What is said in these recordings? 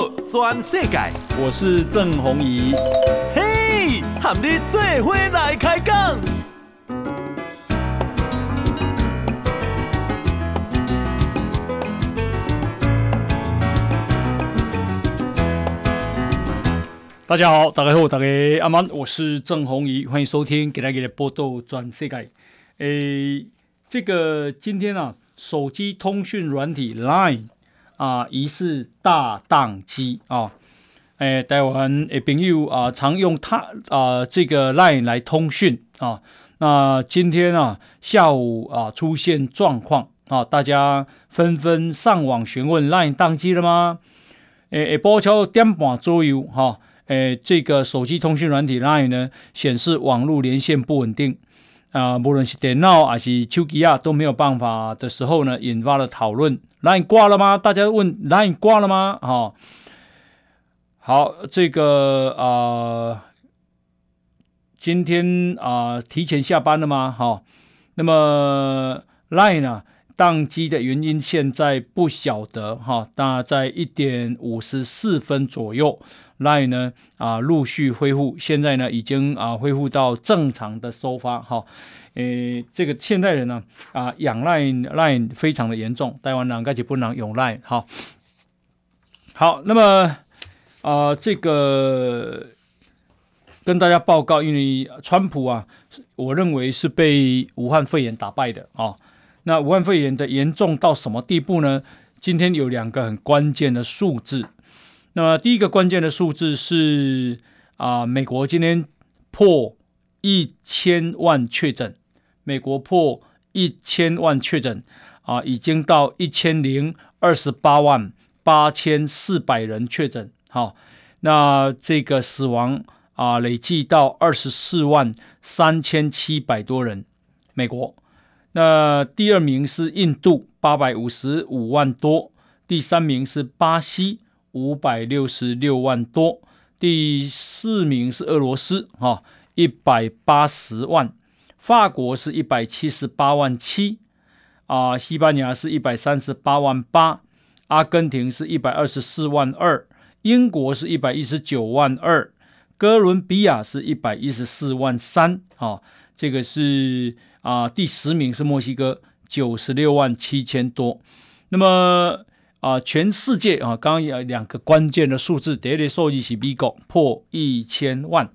道全世界，我是郑宏仪。嘿，和你做伙来开讲。大家好，大家好，大家阿曼，我是郑宏仪，欢迎收听给大家的报道全世界。诶，这个今天啊，手机通讯软体 Line。啊，疑似大宕机啊！哎，台湾诶朋友啊，常用它啊这个 Line 来通讯啊。那今天啊下午啊出现状况啊，大家纷纷上网询问 Line 宕机了吗？诶诶，报敲点半左右哈，诶这个手机通讯软体 Line 呢显示网络连线不稳定。啊，无论是电脑还是手机啊，都没有办法的时候呢，引发了讨论。Line 挂了吗？大家问 Line 挂了吗？哈、好，这个啊、今天啊、提前下班了吗？哈、那么 Line 呢，宕机的原因现在不晓得哈，大概在一点五十四分左右。Line 呢啊，陆续恢复，现在呢已经啊恢复到正常的收发哈。诶，这个现代人呢啊，养 Line Line 非常的严重，台湾人该就不能用 Line 哈。好，那么啊，这个跟大家报告，因为川普啊，我认为是被武汉肺炎打败的啊。那武汉肺炎的严重到什么地步呢？今天有两个很关键的数字。那么第一个关键的数字是啊，美国今天破一千万确诊，美国破一千万确诊啊，已经到一千零二十八万八千四百人确诊。好，那这个死亡啊，累计到二十四万三千七百多人。美国，那第二名是印度，八百五十五万多，第三名是巴西。五百六十六万多，第四名是俄罗斯，哈，一百八十万，法国是一百七十八万七，啊，西班牙是一百三十八万八，阿根廷是一百二十四万二，英国是一百一十九万二，哥伦比亚是一百一十四万三，啊，这个是啊，第十名是墨西哥，九十六万七千多，那么。啊，全世界啊，刚刚有两个关键的数字，第一个数字是美国破一千万，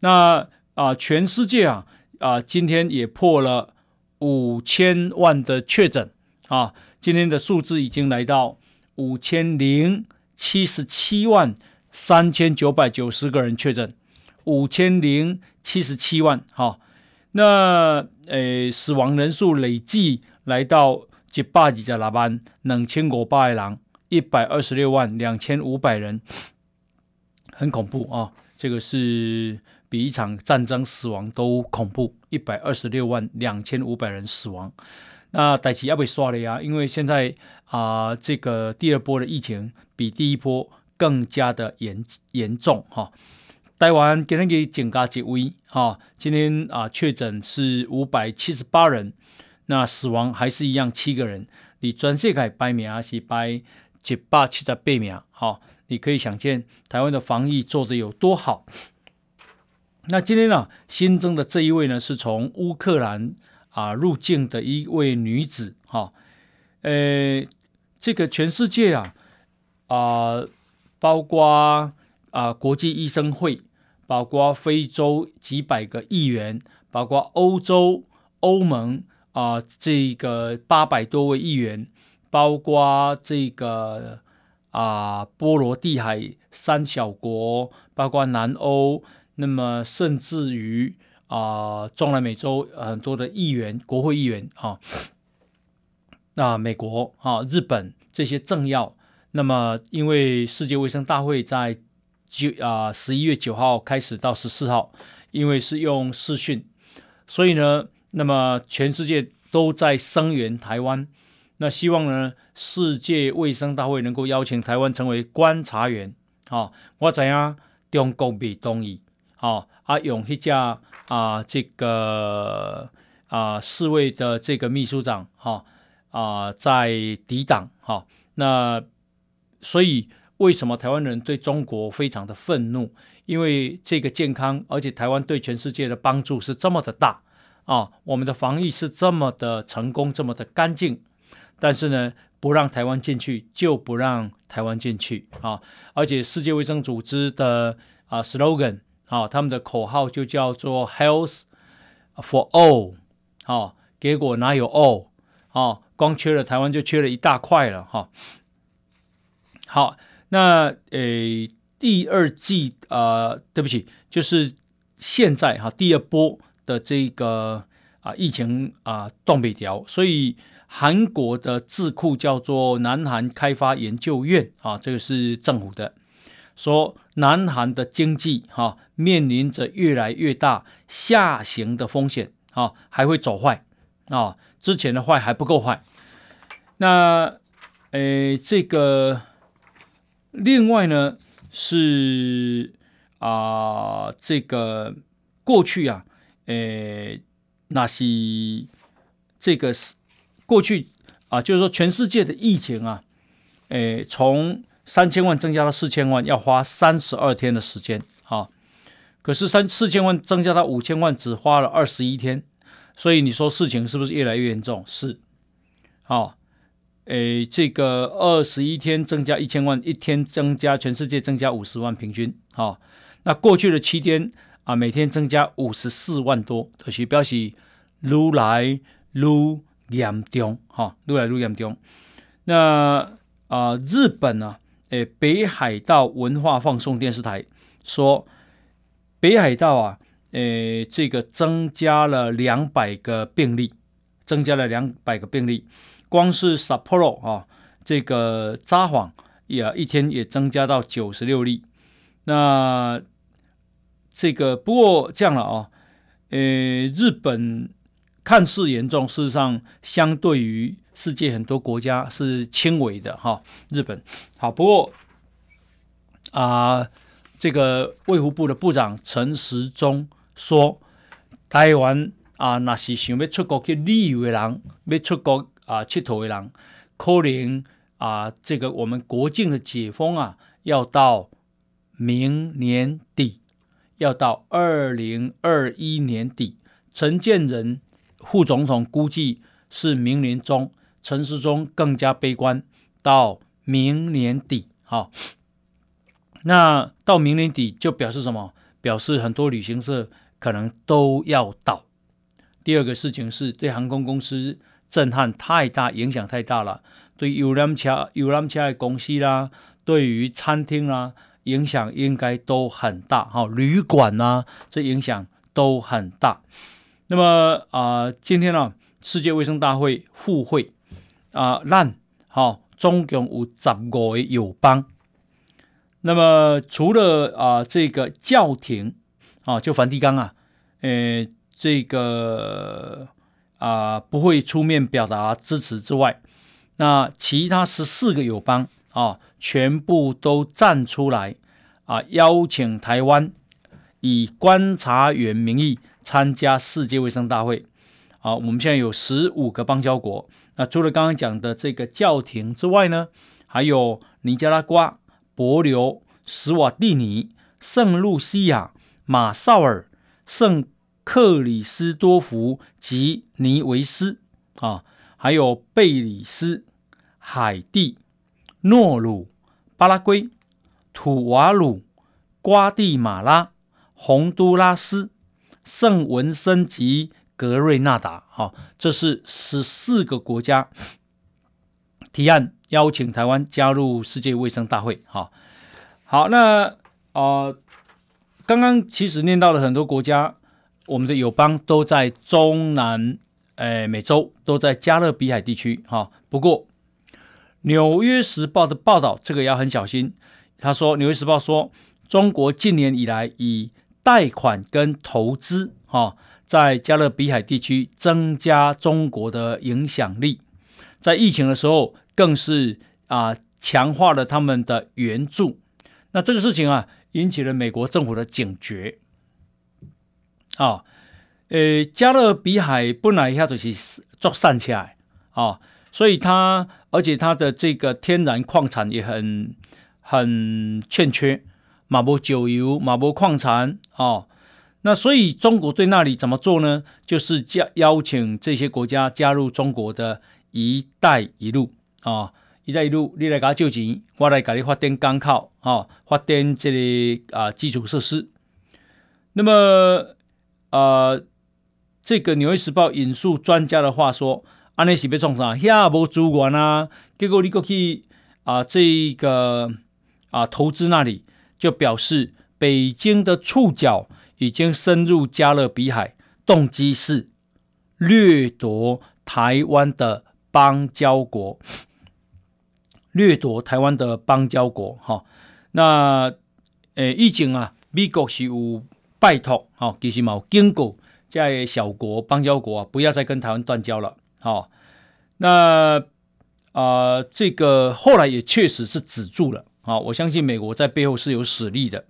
那啊，全世界啊啊，今天也破了五千万的确诊啊，今天的数字已经来到五千零七十七万三千九百九十个人确诊，五千零七十七万，好、那诶，死亡人数累计来到。一百二十六万两千五百个人，一百二十六万两千五百人，很恐怖啊！这个是比一场战争死亡都恐怖，一百二十六万两千五百人死亡。那代志要被刷了呀，因为现在啊、呃，这个第二波的疫情比第一波更加的严严重哈。台湾今天给增加几位哈，今天啊确诊是五百七十八人。那死亡还是一样七个人，你全世界排名还是排一百七十八名，好，你可以想见台湾的防疫做得有多好。那今天呢、新增的这一位呢，是从乌克兰啊入境的一位女子，哈，呃，这个全世界啊啊，包括啊国际医生会，包括非洲几百个议员，包括欧洲欧盟。啊，这个八百多位议员，包括这个啊波罗的海三小国，包括南欧，那么甚至于啊中南美洲很多的议员、国会议员啊，那美国啊、日本这些政要，那么因为世界卫生大会在九啊十一月九号开始到十四号，因为是用视讯，所以呢。那么全世界都在声援台湾，那希望呢，世界卫生大会能够邀请台湾成为观察员。哦，我知影中国未同意。哦，啊用一家啊这个啊世卫的这个秘书长哈啊在抵挡哈。那所以为什么台湾人对中国非常的愤怒？因为这个健康，而且台湾对全世界的帮助是这么的大啊，我们的防疫是这么的成功，这么的干净，但是呢，不让台湾进去就不让台湾进去啊！而且世界卫生组织的啊 slogan 啊，他们的口号就叫做 Health for All 啊，结果哪有 All 啊？光缺了台湾就缺了一大块了哈。好，那诶。第二季啊、呃，对不起，就是现在哈，第二波的这个啊疫情啊断北条，所以韩国的智库叫做南韩开发研究院啊，这个是政府的，说南韩的经济哈、啊、面临着越来越大下行的风险啊，还会走坏啊，之前的坏还不够坏。那诶，这个另外呢？是啊、这个过去啊，诶，那是这个是过去啊，就是说全世界的疫情啊，诶，从三千万增加到四千万，要花三十二天的时间啊。可是三四千万增加到五千万，只花了二十一天，所以你说事情是不是越来越严重？是，好。诶，这个二十一天增加一千万，一天增加全世界增加五十万，平均啊、那过去的七天啊，每天增加五十四万多，就是表示愈来愈严重哈，愈来愈严重。那啊，日本呢、啊？诶，北海道文化放送电视台说，北海道啊，诶，这个增加了两百个病例，增加了两百个病例。光是 Sapporo 啊，这个札幌也一天也增加到九十六例。那这个不过这样了啊，呃，日本看似严重，事实上相对于世界很多国家是轻微的哈。日本好，不过啊，这个卫福部的部长陈时中说，台湾啊，那是想要出国去旅游的人，要出国。啊，七头为狼，可能啊，这个我们国境的解封啊，要到明年底，要到二零二一年底。陈建仁副总统估计是明年中，陈时中更加悲观，到明年底。哈、哦，那到明年底就表示什么？表示很多旅行社可能都要倒。第二个事情是对航空公司。震撼太大，影响太大了。对游览车、游览车的公司啦，对于餐厅啦，影响应该都很大。哈，旅馆呐，这影响都很大。那么啊、今天呢、啊，世界卫生大会复会啊，烂好，总共有十五个友邦。那么除了啊，这个教廷啊，就梵蒂冈啊，呃，这个。啊、不会出面表达支持之外，那其他十四个友邦啊，全部都站出来啊，邀请台湾以观察员名义参加世界卫生大会。啊，我们现在有十五个邦交国。那除了刚刚讲的这个教廷之外呢，还有尼加拉瓜、帛琉、史瓦蒂尼、圣露西亚、马绍尔、圣。克里斯多福及尼维斯啊，还有贝里斯、海地、诺鲁、巴拉圭、土瓦鲁、瓜地马拉、洪都拉斯、圣文森及格瑞纳达。啊，这是十四个国家提案邀请台湾加入世界卫生大会。好，好，那、呃，刚刚其实念到了很多国家。我们的友邦都在中南，诶，美洲都在加勒比海地区，哈。不过，《纽约时报》的报道，这个要很小心。他说，《纽约时报》说，中国近年以来以贷款跟投资，哈，在加勒比海地区增加中国的影响力。在疫情的时候，更是啊强化了他们的援助。那这个事情啊，引起了美国政府的警觉。啊，呃，加勒比海本来一下就是做散起来啊，所以它而且它的这个天然矿产也很很欠缺，马博酒油，马博矿产哦。那所以中国对那里怎么做呢？就是加邀请这些国家加入中国的一带一路啊，一带一路，你来给他救急，我来给你发电钢靠啊，发电这里啊基础设施。那么啊，这个《纽约时报》引述专家的话说。安尼是要创啥？遐无资源啊！结果你过去啊，这个啊投资那里，就表示北京的触角已经深入加勒比海，动机是掠夺台湾的邦交国，掠夺台湾的邦交国。哈，那诶，以前啊，美国是有拜托，哈，其实嘛有警告这些小国邦交国啊，不要再跟台湾断交了。好，那啊、这个后来也确实是止住了啊。我相信美国在背后是有实力的。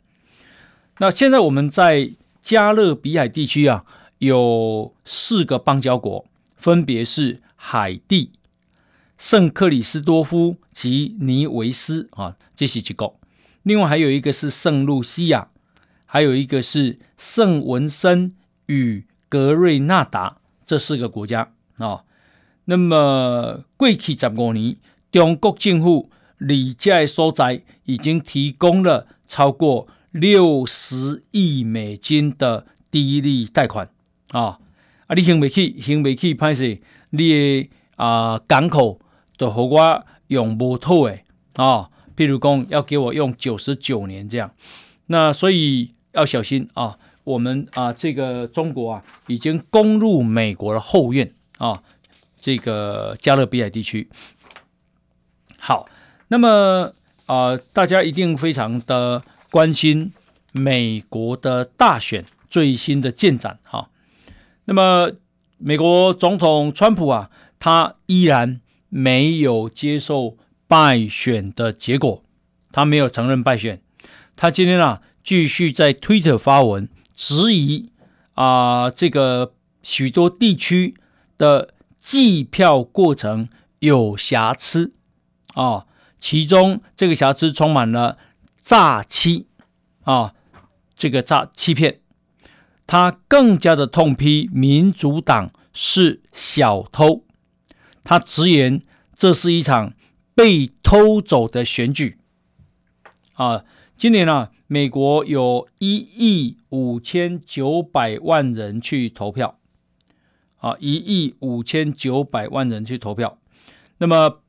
那现在我们在加勒比海地区啊，有四个邦交国，分别是海地、圣克里斯多夫及尼维斯啊，这些机构。另外还有一个是圣露西亚，还有一个是圣文森与格瑞纳达，这四个国家啊。那么过去十五年，中国政府离家所在已经提供了超过六十亿美金的低利贷款啊！啊，你行未去，行未去，歹势，你的啊港口都和我用无套的啊，譬如讲要给我用九十九年这样，那所以要小心啊！我们啊，这个中国啊，已经攻入美国的后院啊！这个加勒比海地区，好，那么啊、大家一定非常的关心美国的大选最新的进展哈。那么，美国总统川普啊，他依然没有接受败选的结果，他没有承认败选，他今天啊继续在推特发文质疑啊、这个许多地区的。计票过程有瑕疵啊，其中这个瑕疵充满了诈欺啊，这个诈欺骗。他更加的痛批民主党是小偷，他直言这是一场被偷走的选举啊。今年呢、啊，美国有一亿五千九百万人去投票。啊，一亿五千九百万人去投票，那么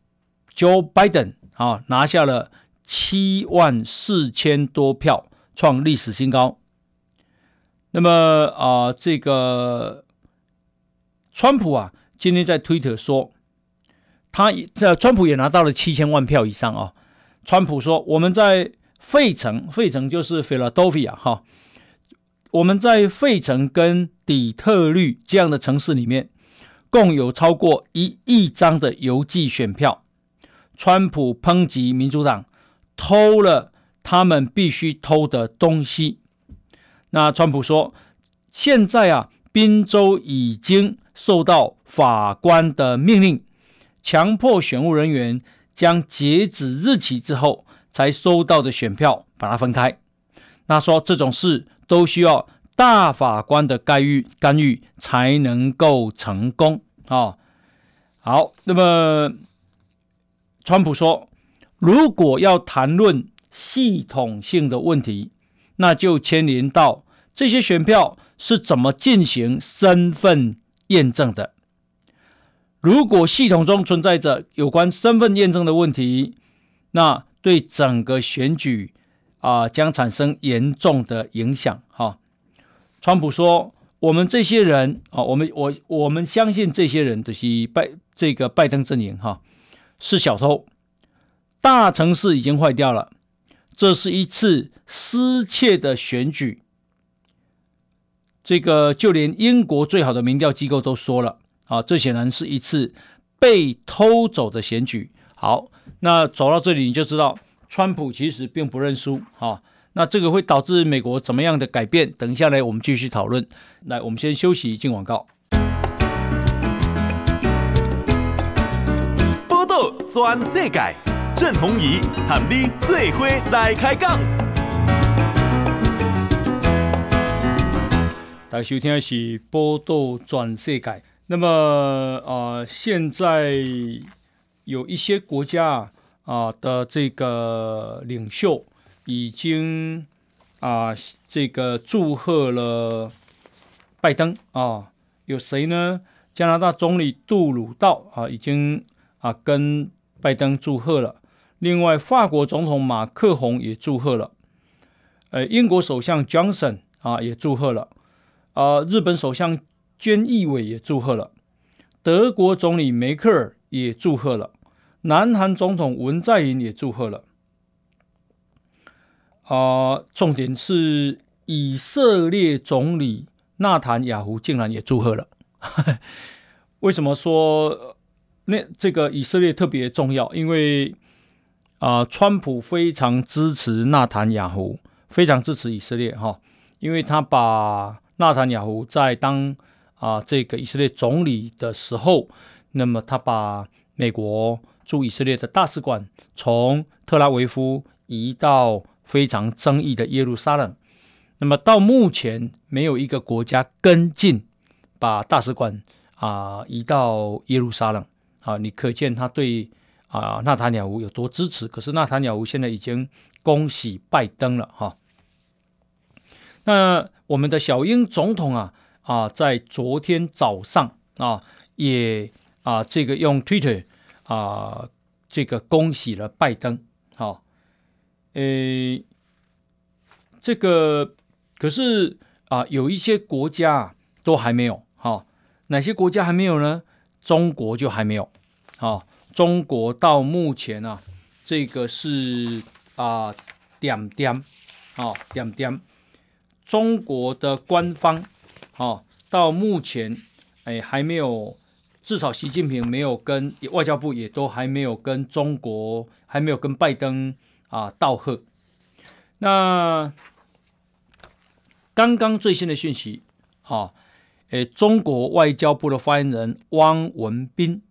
Joe Biden 啊拿下了七万四千多票，创历史新高。那么啊，这个川普啊，今天在推特说，他这川普也拿到了七千万票以上啊。川普说，我们在费城，费城就是 Philadelphia 哈。我们在费城跟底特律这样的城市里面，共有超过一亿张的邮寄选票。川普抨击民主党偷了他们必须偷的东西。那川普说，现在啊，宾州已经受到法官的命令，强迫选务人员将截止日期之后才收到的选票把它分开。那说这种事。都需要大法官的干预干预才能够成功啊、哦！好，那么川普说，如果要谈论系统性的问题，那就牵连到这些选票是怎么进行身份验证的。如果系统中存在着有关身份验证的问题，那对整个选举。啊，将产生严重的影响。哈，川普说：“我们这些人啊，我们我我们相信这些人的是拜这个拜登阵营哈，是小偷。大城市已经坏掉了，这是一次失窃的选举。这个就连英国最好的民调机构都说了啊，这显然是一次被偷走的选举。好，那走到这里你就知道。”川普其实并不认输，啊，那这个会导致美国怎么样的改变？等一下呢我们继续讨论。来，我们先休息，进广告。报道全世界，郑弘仪喊你最伙来开讲。大家收听的是《波道转世界》。那么啊、呃，现在有一些国家啊、呃、的这个领袖已经啊、这个祝贺了拜登啊、有谁呢？加拿大总理杜鲁道啊，已经啊跟拜登祝贺了。另外，法国总统马克宏也祝贺了。呃，英国首相 Johnson 啊也祝贺了。啊，日本首相菅义伟也祝贺了。德国总理梅克尔也祝贺了。南韩总统文在寅也祝贺了。啊，重点是以色列总理纳坦雅胡竟然也祝贺了。为什么说那这个以色列特别重要？因为啊、川普非常支持纳坦雅胡，非常支持以色列哈，因为他把纳坦雅胡在当啊、呃、这个以色列总理的时候，那么他把美国驻以色列的大使馆从特拉维夫移到非常争议的耶路撒冷，那么到目前没有一个国家跟进。把大使馆啊、移到耶路撒冷啊，你可见他对啊纳坦雅胡有多支持。可是纳坦雅胡现在已经恭喜拜登了哈。那我们的小英总统啊啊，在昨天早上啊也啊这个用 Twitter 啊这个恭喜了拜登。诶，这个可是啊有一些国家都还没有。好，哪些国家还没有呢？中国就还没有。好，中国到目前啊，这个是啊点点，好点点。中国的官方，好到目前哎还没有，至少习近平没有跟外交部也都还没有跟中国还没有跟拜登啊道贺。那刚刚最新的讯息，啊。诶，中国外交部的发言人汪文斌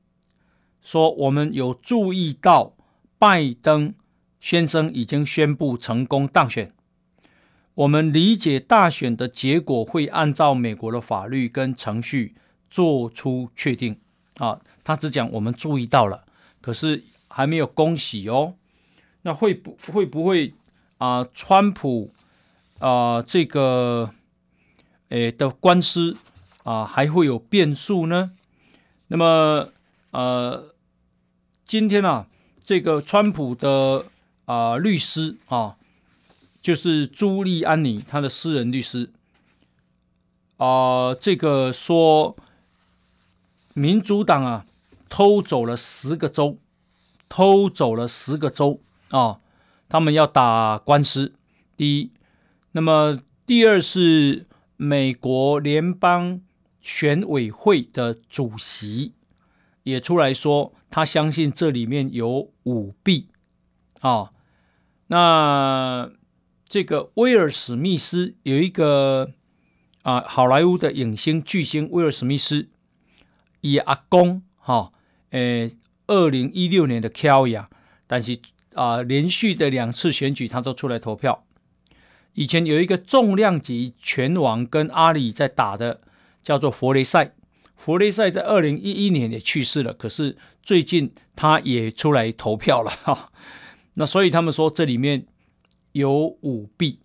说：“我们有注意到拜登先生已经宣布成功当选，我们理解大选的结果会按照美国的法律跟程序做出确定。”啊，他只讲我们注意到了，可是还没有恭喜哦。那会不会不会啊？川普啊，这个诶的官司？啊，还会有变数呢。那么，呃，今天啊，这个川普的啊律师啊，就是朱利安尼他的私人律师啊，这个说民主党啊偷走了十个州，偷走了十个州啊，他们要打官司。第一，那么第二是美国联邦。选委会的主席也出来说，他相信这里面有舞弊啊。那这个威尔史密斯有一个啊，好莱坞的影星巨星威尔史密斯，以阿公哈，诶，二零一六年的 Kelly，但是啊，连续的两次选举他都出来投票。以前有一个重量级拳王跟阿里在打的。叫做弗雷赛，弗雷赛在二零一一年也去世了，可是最近他也出来投票了哈。那所以他们说这里面有舞弊。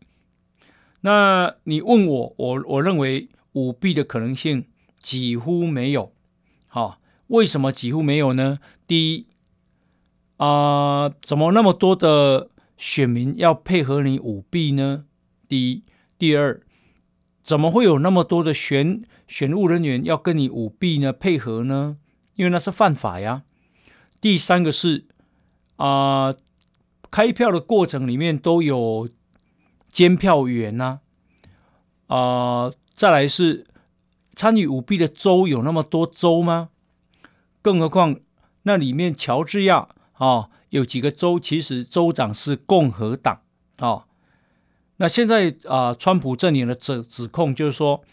那你问我，我我认为舞弊的可能性几乎没有。好，为什么几乎没有呢？第一啊、怎么那么多的选民要配合你舞弊呢？第一，第二。怎么会有那么多的选选务人员要跟你舞弊呢？配合呢？因为那是犯法呀。第三个是啊、开票的过程里面都有监票员呐、啊。再来是参与舞弊的州有那么多州吗？更何况那里面乔治亚、哦，有几个州其实州长是共和党。哦那现在啊，川普阵营的指指控就是说，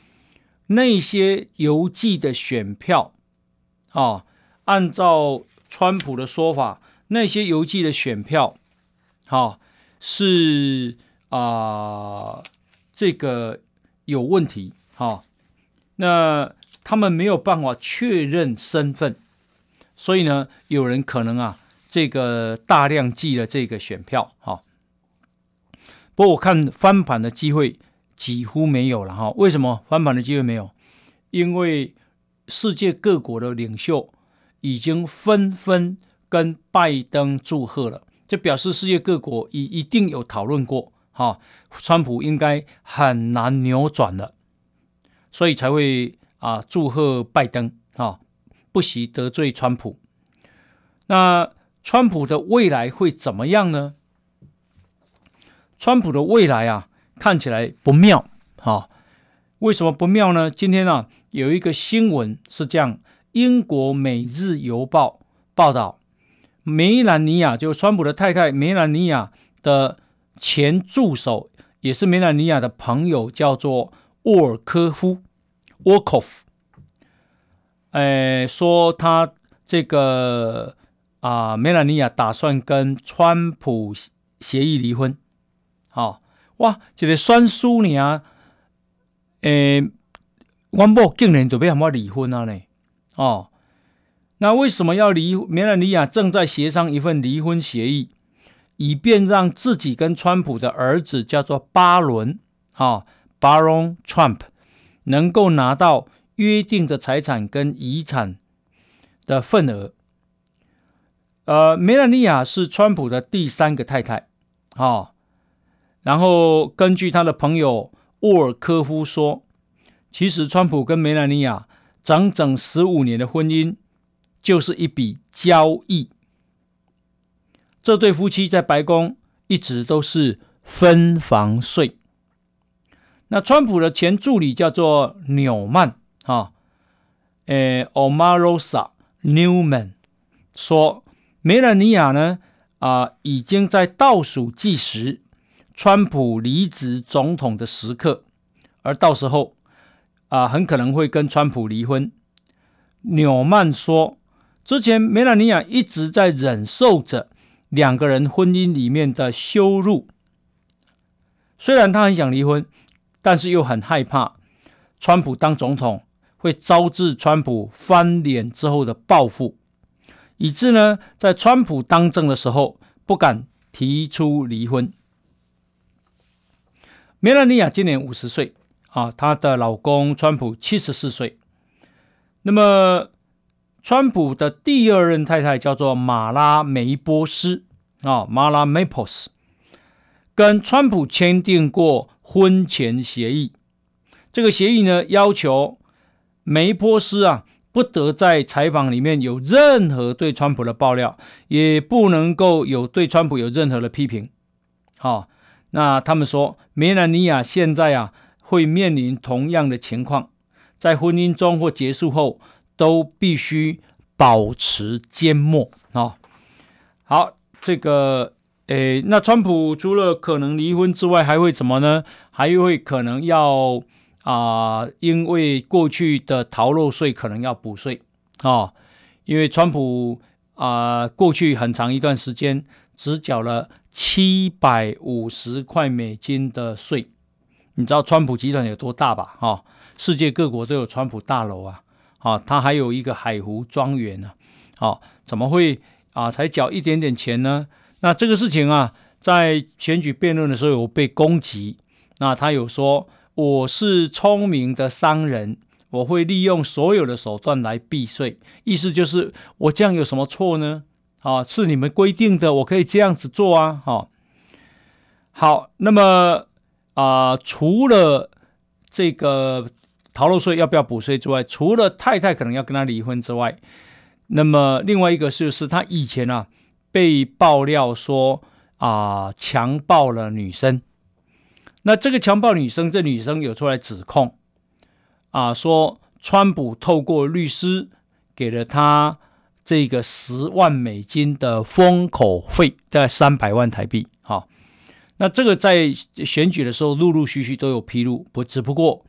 那些邮寄的选票啊，按照川普的说法，那些邮寄的选票，好、哦、是啊、这个有问题，好、哦，那他们没有办法确认身份，所以呢，有人可能啊，这个大量寄了这个选票，哈、不过我看翻盘的机会几乎没有了，哈、哦。为什么翻盘的机会没有？因为世界各国的领袖已经纷纷跟拜登祝贺了，这表示世界各国已一定有讨论过，哈、川普应该很难扭转了，所以才会啊祝贺拜登，哈、哦，不惜得罪川普。那川普的未来会怎么样呢？川普的未来啊，看起来不妙，啊、为什么不妙呢？今天啊，有一个新闻是这样：英国《每日邮报》报道，梅兰妮亚就是川普的太太梅兰妮亚的前助手，也是梅兰妮亚的朋友，叫做沃尔科夫沃科夫。哎，说他这个啊，梅兰妮亚打算跟川普协议离婚。好、哦，哇，这个酸苏尼啊。诶，我某竟然准备要离婚啊呢？哦，那为什么要离？梅兰妮亚正在协商一份离婚协议，以便让自己跟川普的儿子叫做巴伦啊，Baron Trump，能够拿到约定的财产跟遗产的份额。呃，梅兰妮亚是川普的第三个太太，哦，然后根据他的朋友。沃尔科夫说：“其实，川普跟梅兰妮亚整整十五年的婚姻就是一笔交易。这对夫妻在白宫一直都是分房睡。那川普的前助理叫做纽曼，哈，诶，Omarosa Newman 说，梅兰妮亚呢，啊，已经在倒数计时。”川普离职总统的时刻，而到时候啊，很可能会跟川普离婚。纽曼说，之前梅兰妮亚一直在忍受着两个人婚姻里面的羞辱，虽然他很想离婚，但是又很害怕川普当总统会招致川普翻脸之后的报复，以致呢，在川普当政的时候不敢提出离婚。梅兰妮亚今年五十岁，啊，她的老公川普七十四岁。那么，川普的第二任太太叫做马拉梅波斯，啊，马拉梅波斯，跟川普签订过婚前协议。这个协议呢，要求梅波斯啊，不得在采访里面有任何对川普的爆料，也不能够有对川普有任何的批评，好。那他们说，梅兰妮亚现在啊会面临同样的情况，在婚姻中或结束后都必须保持缄默啊、好，这个诶，那川普除了可能离婚之外，还会怎么呢？还会可能要啊、因为过去的逃漏税可能要补税、哦，因为川普啊、呃、过去很长一段时间只缴了。七百五十块美金的税，你知道川普集团有多大吧？哈、哦，世界各国都有川普大楼啊，啊、哦，他还有一个海湖庄园呢，哦，怎么会啊？才缴一点点钱呢？那这个事情啊，在选举辩论的时候有被攻击，那他有说我是聪明的商人，我会利用所有的手段来避税，意思就是我这样有什么错呢？啊，是你们规定的，我可以这样子做啊！哈，好，那么啊、除了这个逃漏税要不要补税之外，除了太太可能要跟他离婚之外，那么另外一个就是他以前啊被爆料说啊、强暴了女生，那这个强暴女生，这女生有出来指控啊、说川普透过律师给了他。这个十万美金的封口费，大概三百万台币。好，那这个在选举的时候陆陆续续都有披露，不，只不过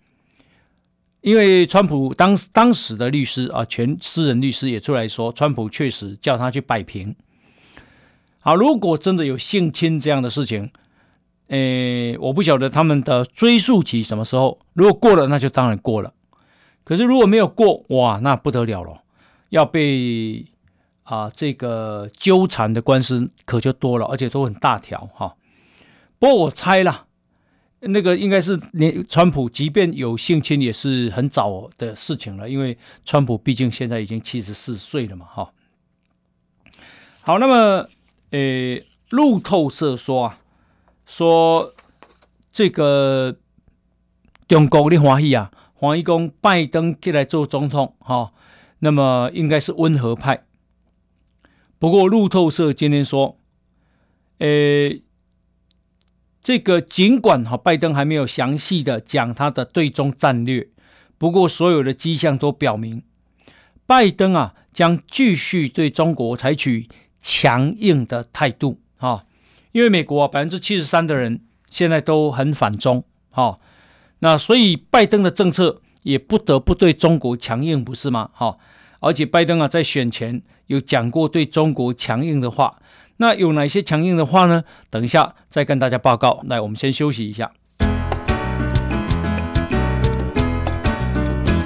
因为川普当当时的律师啊，全私人律师也出来说，川普确实叫他去摆平。好，如果真的有性侵这样的事情，诶，我不晓得他们的追诉期什么时候。如果过了，那就当然过了。可是如果没有过，哇，那不得了了，要被啊这个纠缠的官司可就多了，而且都很大条哈。不过我猜啦，那个应该是连川普，即便有性侵，也是很早的事情了，因为川普毕竟现在已经七十四岁了嘛，哈。好，那么。诶，路透社说啊，说这个中国的欢喜啊，欢喜讲拜登进来做总统哈、哦，那么应该是温和派。不过路透社今天说，诶，这个尽管哈拜登还没有详细的讲他的对中战略，不过所有的迹象都表明，拜登啊将继续对中国采取。强硬的态度啊，因为美国百分之七十三的人现在都很反中，那所以拜登的政策也不得不对中国强硬，不是吗？哈，而且拜登啊在选前有讲过对中国强硬的话，那有哪些强硬的话呢？等一下再跟大家报告。来，我们先休息一下。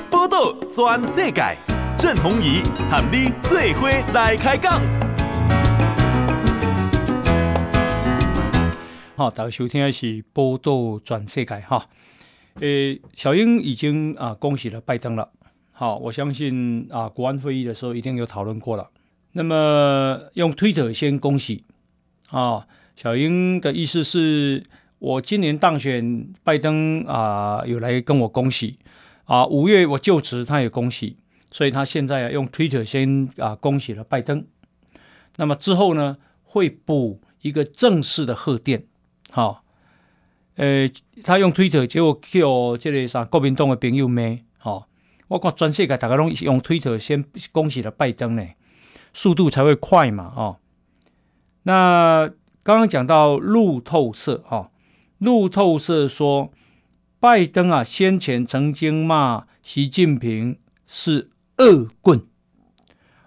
报道全世界，郑弘仪和你最伙来开讲。好，大家收听的是报道转世界哈。诶，小英已经啊恭喜了拜登了。好，我相信啊国安会议的时候一定有讨论过了。那么用推特先恭喜啊，小英的意思是我今年当选，拜登啊有来跟我恭喜啊。五月我就职，他也恭喜，所以他现在啊用推特先啊恭喜了拜登。那么之后呢会补一个正式的贺电。好，诶，他用推特，结果叫这个啥国民党的朋友骂，好，我看全世界大家拢用推特先恭喜了拜登呢，速度才会快嘛，哦。那刚刚讲到路透社，哈，路透社说，拜登啊先前曾经骂习近平是恶棍，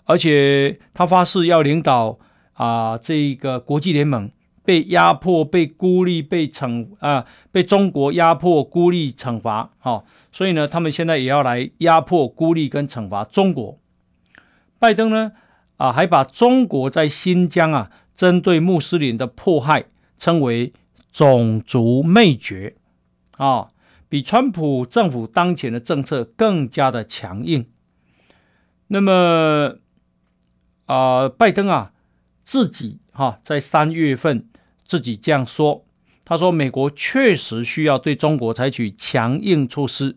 而且他发誓要领导啊这个国际联盟。被压迫、被孤立、被惩啊，被中国压迫、孤立、惩罚，好、哦，所以呢，他们现在也要来压迫、孤立跟惩罚中国。拜登呢，啊，还把中国在新疆啊针对穆斯林的迫害称为种族灭绝，啊、比川普政府当前的政策更加的强硬。那么，啊，拜登啊，自己哈、在三月份。自己这样说，他说：“美国确实需要对中国采取强硬措施，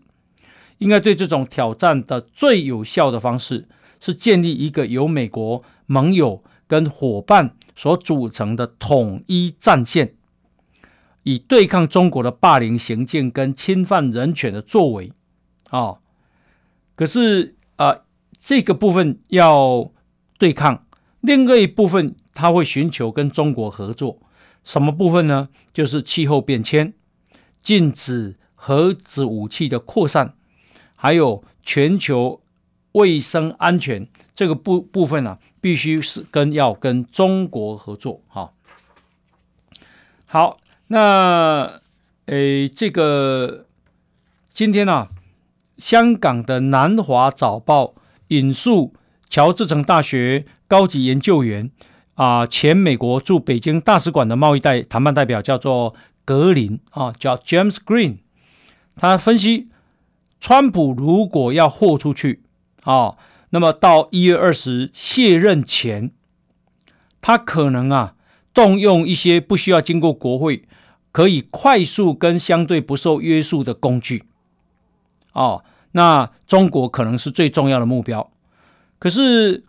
应该对这种挑战的最有效的方式是建立一个由美国盟友跟伙伴所组成的统一战线，以对抗中国的霸凌行径跟侵犯人权的作为。”啊，可是啊，这个部分要对抗，另外一部分他会寻求跟中国合作。什么部分呢？就是气候变迁、禁止核子武器的扩散，还有全球卫生安全这个部部分啊，必须是跟要跟中国合作。哈，好，那诶，这个今天啊，香港的南华早报引述乔治城大学高级研究员。啊，前美国驻北京大使馆的贸易代谈判代表叫做格林啊，叫 James Green。他分析，川普如果要豁出去啊，那么到一月二十卸任前，他可能啊动用一些不需要经过国会，可以快速跟相对不受约束的工具。哦，那中国可能是最重要的目标。可是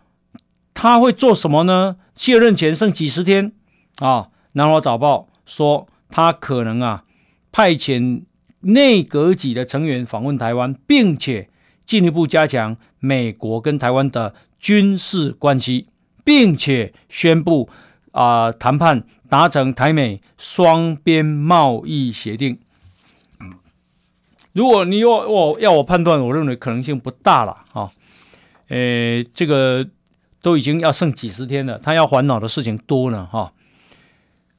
他会做什么呢？卸任前剩几十天啊，南华早报说他可能啊派遣内阁级的成员访问台湾，并且进一步加强美国跟台湾的军事关系，并且宣布啊谈判达成台美双边贸易协定。如果你要我要我判断，我认为可能性不大了啊。诶，这个。都已经要剩几十天了，他要烦恼的事情多了哈。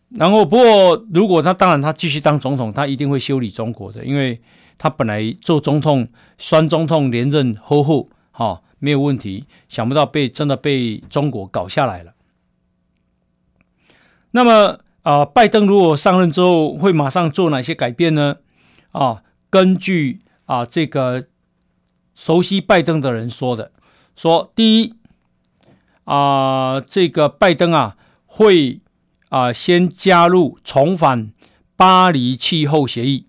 然后，不过如果他当然他继续当总统，他一定会修理中国的，因为他本来做总统，选总统连任后后哈没有问题，想不到被真的被中国搞下来了。那么啊，拜登如果上任之后会马上做哪些改变呢？啊，根据啊这个熟悉拜登的人说的，说第一啊，这个拜登啊会。啊，先加入重返巴黎气候协议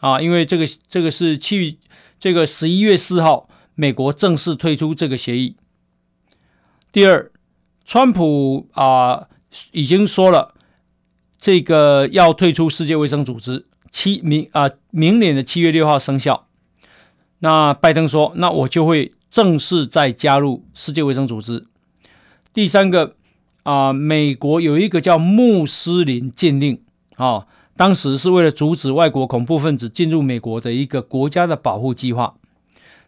啊，因为这个这个是去这个十一月四号，美国正式退出这个协议。第二，川普啊已经说了，这个要退出世界卫生组织，七明啊明年的七月六号生效。那拜登说，那我就会正式再加入世界卫生组织。第三个。啊，美国有一个叫穆斯林禁令啊，当时是为了阻止外国恐怖分子进入美国的一个国家的保护计划。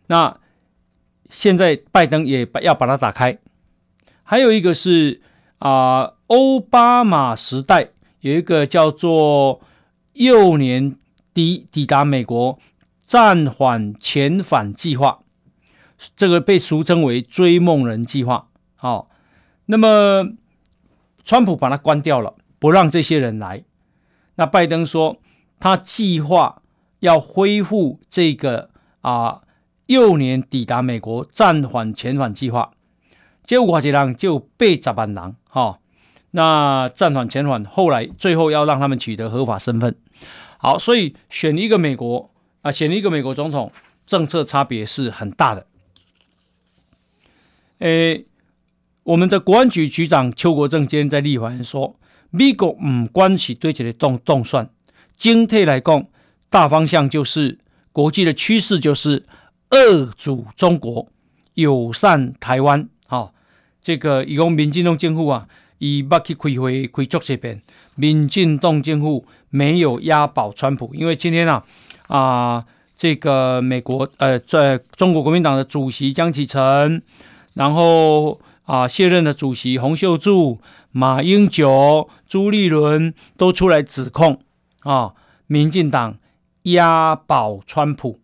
那现在拜登也要把它打开。还有一个是啊，奥巴马时代有一个叫做幼年抵抵达美国暂缓遣返计划，这个被俗称为追梦人计划。好，那么。川普把它关掉了，不让这些人来。那拜登说，他计划要恢复这个啊，幼年抵达美国暂缓遣返计划。结果这人就被砸板囊哈。那暂缓遣返，后来最后要让他们取得合法身份。好，所以选一个美国啊，选一个美国总统，政策差别是很大的。诶。我们的国安局局长邱国正今天在立法院说，美国唔关系对这个动动算，整体来讲，大方向就是国际的趋势就是遏阻中国，友善台湾。好、这个以讲民进党政府啊，以不去开会开足这边，民进党政府没有押宝川普，因为今天啊啊，这个美国呃在中国国民党的主席江启臣，然后。啊，卸任的主席洪秀柱、马英九、朱立伦都出来指控啊，民进党押宝川普，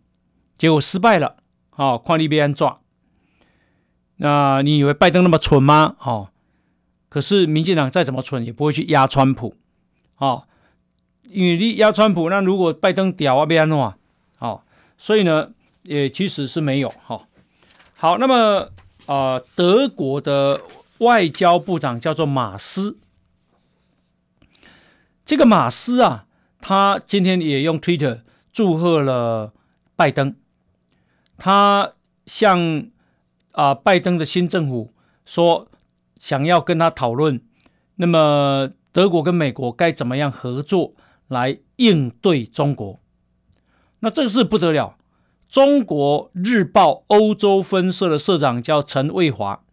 结果失败了。啊，看你被安抓。那你以为拜登那么蠢吗？哦，可是民进党再怎么蠢，也不会去压川普。哦，因为你压川普，那如果拜登屌啊，被安弄哦，所以呢，也其实是没有。哈、哦，好，那么。啊、德国的外交部长叫做马斯。这个马斯啊，他今天也用 Twitter 祝贺了拜登。他向啊、拜登的新政府说，想要跟他讨论，那么德国跟美国该怎么样合作来应对中国？那这个是不得了。中国日报欧洲分社的社长叫陈卫华，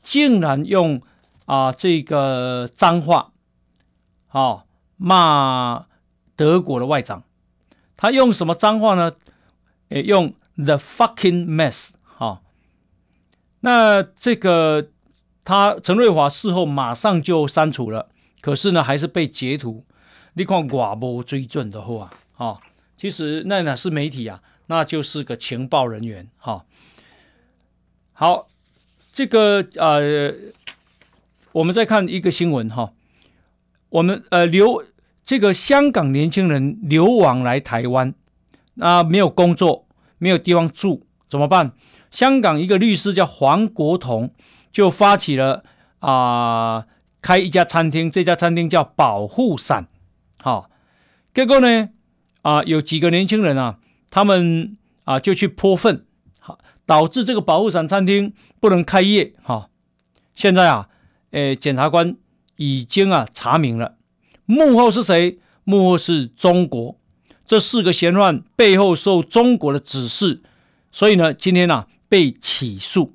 竟然用啊、这个脏话，啊、哦、骂德国的外长。他用什么脏话呢？诶，用 the fucking mess。哈，那这个他陈瑞华事后马上就删除了，可是呢还是被截图。你看寡不追准的话，啊、哦，其实那哪是媒体啊？那就是个情报人员，哈。好，这个呃，我们再看一个新闻，哈。我们呃流这个香港年轻人流亡来台湾，那没有工作，没有地方住，怎么办？香港一个律师叫黄国同，就发起了啊、开一家餐厅，这家餐厅叫保护伞，好。结果呢，啊、有几个年轻人啊。他们啊就去泼粪，好，导致这个保护伞餐厅不能开业。哈，现在啊，诶，检察官已经啊查明了幕后是谁？幕后是中国，这四个嫌犯背后受中国的指示，所以呢，今天呢、啊、被起诉，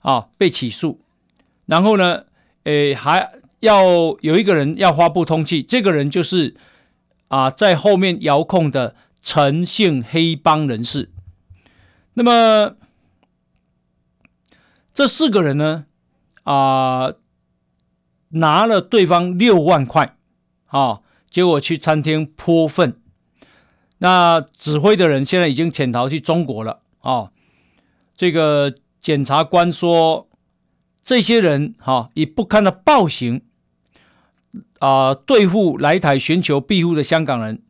啊，被起诉，然后呢，诶，还要有一个人要发布通缉，这个人就是啊在后面遥控的。陈姓黑帮人士，那么这四个人呢，啊、拿了对方六万块，啊，结果去餐厅泼粪。那指挥的人现在已经潜逃去中国了，啊，这个检察官说，这些人哈以不堪的暴行，啊、对付来台寻求庇护的香港人，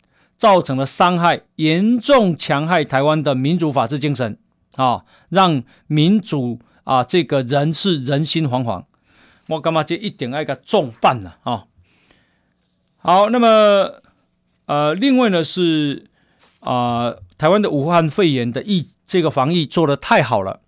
造成了伤害，严重戕害台湾的民主法治精神，啊，让民主。啊，这个人是人心惶惶，我干嘛就一定要一个重办了啊？好，那么呃，另外呢是啊、呃，台湾的武汉肺炎的疫这个防疫做得太好了，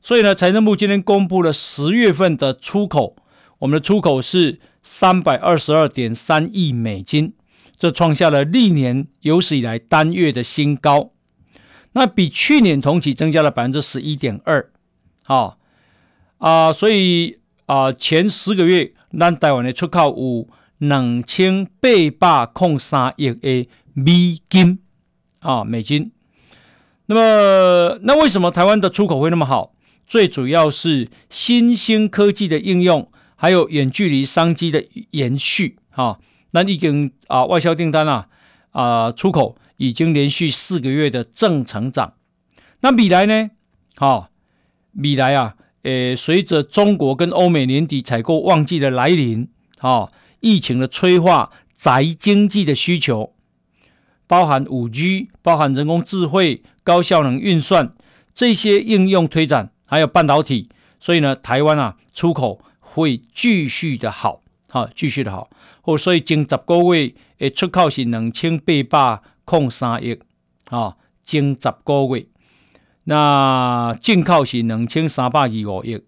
所以呢，财政部今天公布了十月份的出口，我们的出口是三百二十二点三亿美金，这创下了历年有史以来单月的新高，那比去年同期增加了百分之十一点二。啊啊，所以啊，前十个月，咱台湾的出口有两千八百零三亿的美金啊，美金。那么，那为什么台湾的出口会那么好？最主要是新兴科技的应用，还有远距离商机的延续。啊，那已经啊，外销订单啊啊，出口已经连续四个月的正成长。那未来呢？好。未来啊，诶，随着中国跟欧美年底采购旺季的来临，啊，疫情的催化，宅经济的需求，包含五 G，包含人工智慧、高效能运算这些应用推展，还有半导体，所以呢，台湾啊，出口会继续的好，好，继续的好，哦，所以前十个月诶，出口是两千八百零三亿，啊，前十个月。那进口是两千三百二五亿，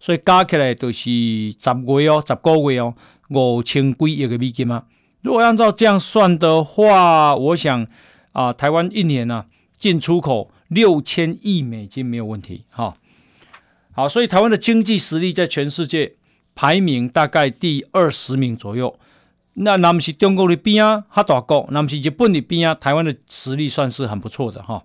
所以加起来就是十月哦，十个月哦，五千几亿的美金啊。如果按照这样算的话，我想啊、台湾一年呢、进出口六千亿美金没有问题哈。好，所以台湾的经济实力在全世界排名大概第二十名左右。那那么是中国的边啊，哈大国，那么是日本的边啊，台湾的实力算是很不错的哈。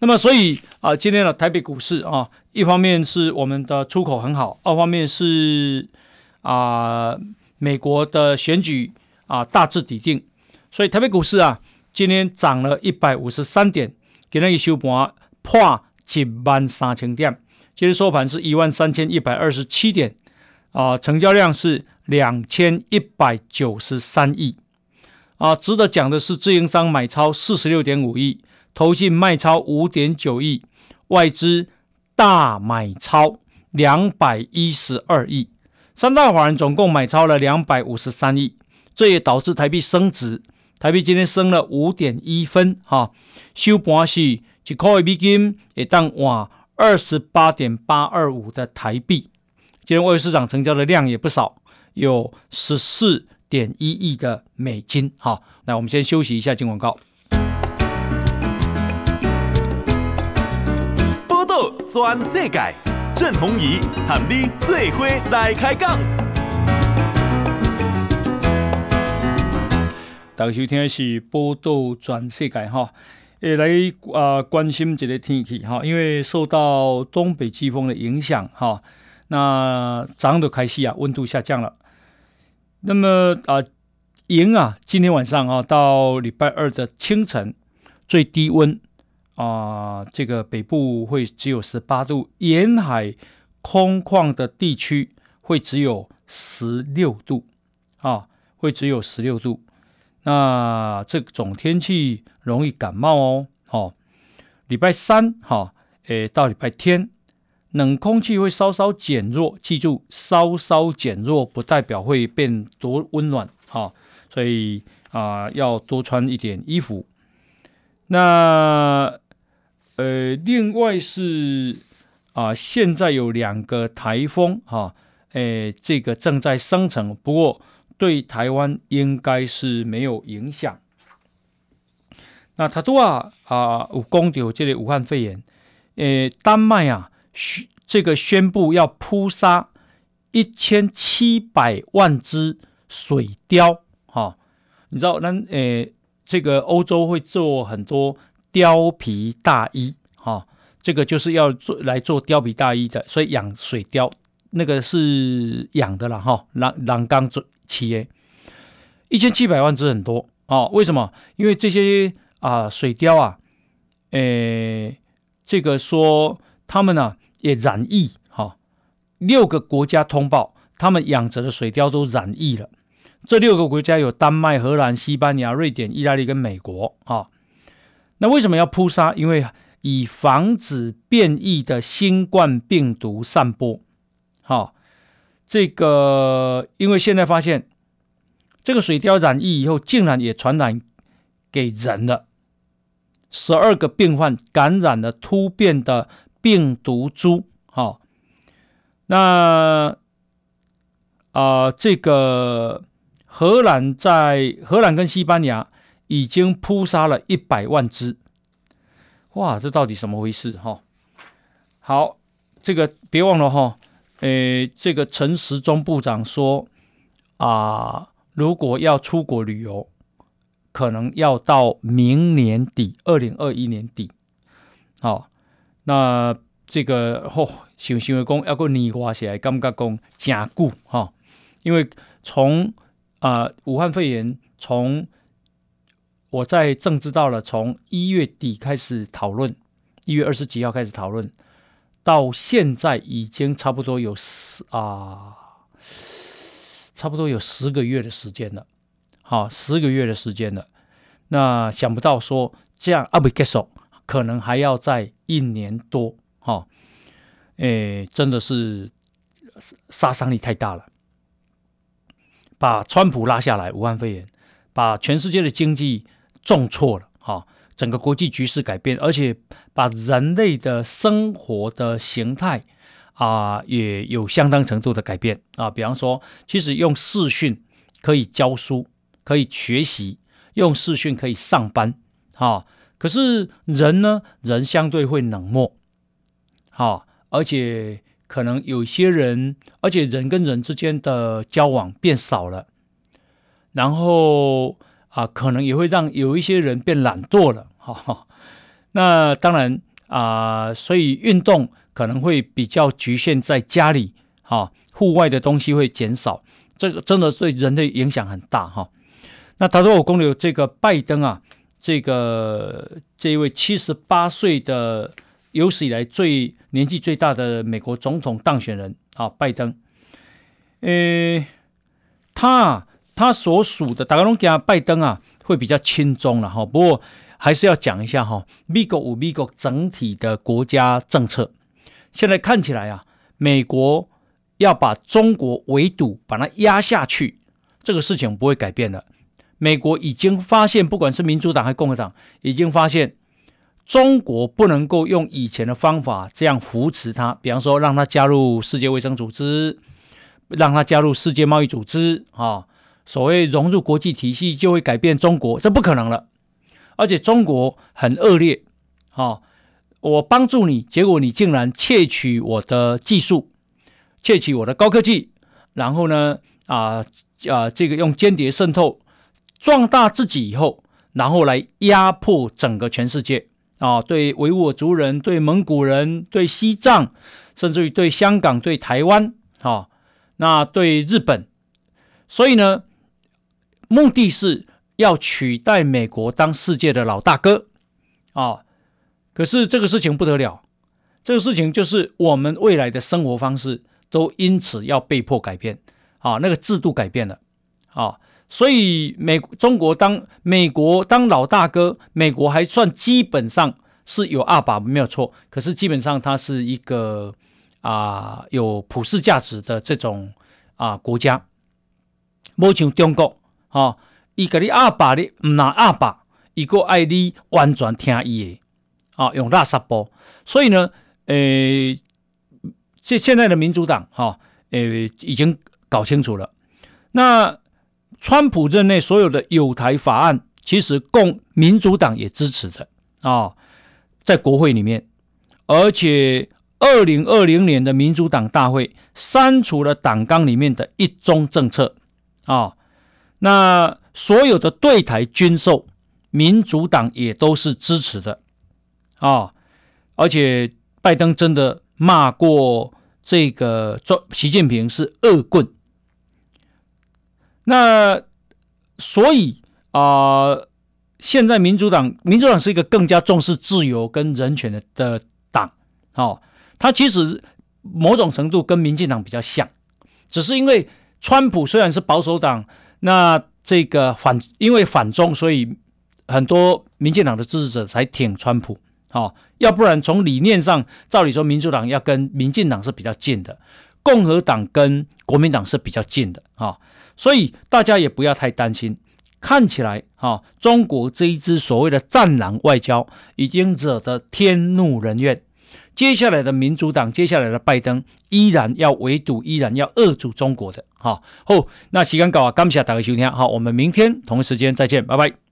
那么，所以啊，今天的台北股市啊，一方面是我们的出口很好，二方面是啊，美国的选举啊大致底定，所以台北股市啊，今天涨了一百五十三点，今天一收盘破一万三千点，今天收盘是一万三千一百二十七点，啊，成交量是两千一百九十三亿，啊，值得讲的是，自营商买超四十六点五亿。投信卖超五点九亿，外资大买超两百一十二亿，三大法人总共买超了两百五十三亿，这也导致台币升值。台币今天升了五点一分，哈，收盘是一块美金也当哇二十八点八二五的台币。今天外汇市场成交的量也不少，有十四点一亿的美金。好，那我们先休息一下，进广告。全世界，郑鸿仪喊你最伙来开讲。大家收听的是报道全世界哈，诶，来啊关心这个天气哈，因为受到东北季风的影响哈，那早上都开始啊，温度下降了。那么啊，迎啊，今天晚上啊，到礼拜二的清晨，最低温。啊、这个北部会只有十八度，沿海空旷的地区会只有十六度，啊，会只有十六度。那这种天气容易感冒哦。哦，礼拜三哈，诶、到礼拜天，冷空气会稍稍减弱，记住，稍稍减弱不代表会变多温暖，哈、所以啊、要多穿一点衣服。那。呃，另外是啊，现在有两个台风哈，诶，这个正在生成，不过对台湾应该是没有影响。那他多啊啊，有讲到这个武汉肺炎，诶，丹麦啊宣这个宣布要扑杀一千七百万只水貂哈，你知道那诶，这个欧洲会做很多。貂皮大衣，哈，这个就是要做来做貂皮大衣的，所以养水貂，那个是养的了哈，蓝蓝钢做企业，一千七百万只很多哦。为什么？因为这些啊、水貂啊，诶，这个说他们呢、也染疫哈、哦，六个国家通报他们养殖的水貂都染疫了。这六个国家有丹麦、荷兰、西班牙、瑞典、意大利跟美国哈、哦。那为什么要扑杀？因为以防止变异的新冠病毒散播。哈、哦，这个因为现在发现这个水貂染疫以后，竟然也传染给人了。十二个病患感染了突变的病毒株。好、哦，那啊、这个荷兰在荷兰跟西班牙。已经扑杀了一百万只，哇，这到底什么回事？哈，好，这个别忘了哈，诶，这个陈时中部长说啊，如果要出国旅游，可能要到明年底，二零二一年底。好，那这个嚯，想想讲要过年过起来，感觉讲加固哈，因为从啊武汉肺炎从我在政治到了，从一月底开始讨论，一月二十几号开始讨论，到现在已经差不多有十啊，差不多有十个月的时间了，好，十个月的时间了。那想不到说这样啊，不结束，可能还要再一年多，哈，诶，真的是杀伤力太大了，把川普拉下来，武汉肺炎，把全世界的经济。重挫了，哈，整个国际局势改变，而且把人类的生活的形态啊，也有相当程度的改变啊。比方说，其实用视讯可以教书，可以学习，用视讯可以上班，哈。可是人呢，人相对会冷漠，哈，而且可能有些人，而且人跟人之间的交往变少了，然后。啊，可能也会让有一些人变懒惰了，哈、哦。那当然啊，所以运动可能会比较局限在家里，哈、户外的东西会减少，这个真的对人的影响很大，哈、那他说我公牛这个拜登啊，这个这一位七十八岁的有史以来最年纪最大的美国总统当选人啊，拜登，诶，他。他所属的大家都讲拜登啊，会比较轻松了哈。不过还是要讲一下哈，美国有美国整体的国家政策。现在看起来啊，美国要把中国围堵，把它压下去，这个事情不会改变的。美国已经发现，不管是民主党还是共和党，已经发现中国不能够用以前的方法这样扶持它，比方说让它加入世界卫生组织，让它加入世界贸易组织啊。所谓融入国际体系就会改变中国，这不可能了。而且中国很恶劣，哈，我帮助你，结果你竟然窃取我的技术，窃取我的高科技，然后呢，啊啊，这个用间谍渗透壮大自己以后，然后来压迫整个全世界啊，对维吾尔族人、对蒙古人、对西藏，甚至于对香港、对台湾，啊，那对日本，所以呢。目的是要取代美国当世界的老大哥啊！可是这个事情不得了，这个事情就是我们未来的生活方式都因此要被迫改变啊！那个制度改变了啊！所以美中国当美国当老大哥，美国还算基本上是有二把没有错，可是基本上它是一个啊有普世价值的这种啊国家，不像中国。啊，伊给你阿爸的，唔拿阿爸，伊个爱你完全听伊的，啊、哦，用垃圾波。所以呢，诶，现现在的民主党，哈、哦，诶，已经搞清楚了。那川普任内所有的友台法案，其实共民主党也支持的啊、在国会里面，而且二零二零年的民主党大会删除了党纲里面的一中政策啊。那所有的对台军售，民主党也都是支持的啊，而且拜登真的骂过这个习近平是恶棍。那所以啊、现在民主党，民主党是一个更加重视自由跟人权的的党。哦，他其实某种程度跟民进党比较像，只是因为川普虽然是保守党，那这个反因为反中，所以很多民进党的支持者才挺川普。哦，要不然从理念上，照理说民主党要跟民进党是比较近的，共和党跟国民党是比较近的。啊。所以大家也不要太担心，看起来啊，中国这一支所谓的战狼外交已经惹得天怒人怨。接下来的民主党，接下来的拜登依然要围堵，依然要遏阻中国的。哈，好，那时间搞啊，感谢大家收听，好，我们明天同一时间再见，拜拜。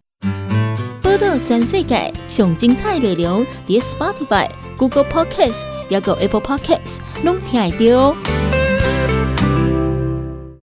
报道全世界上精彩内容，伫 Spotify、Google Podcasts，还有 Apple Podcasts，拢听得到。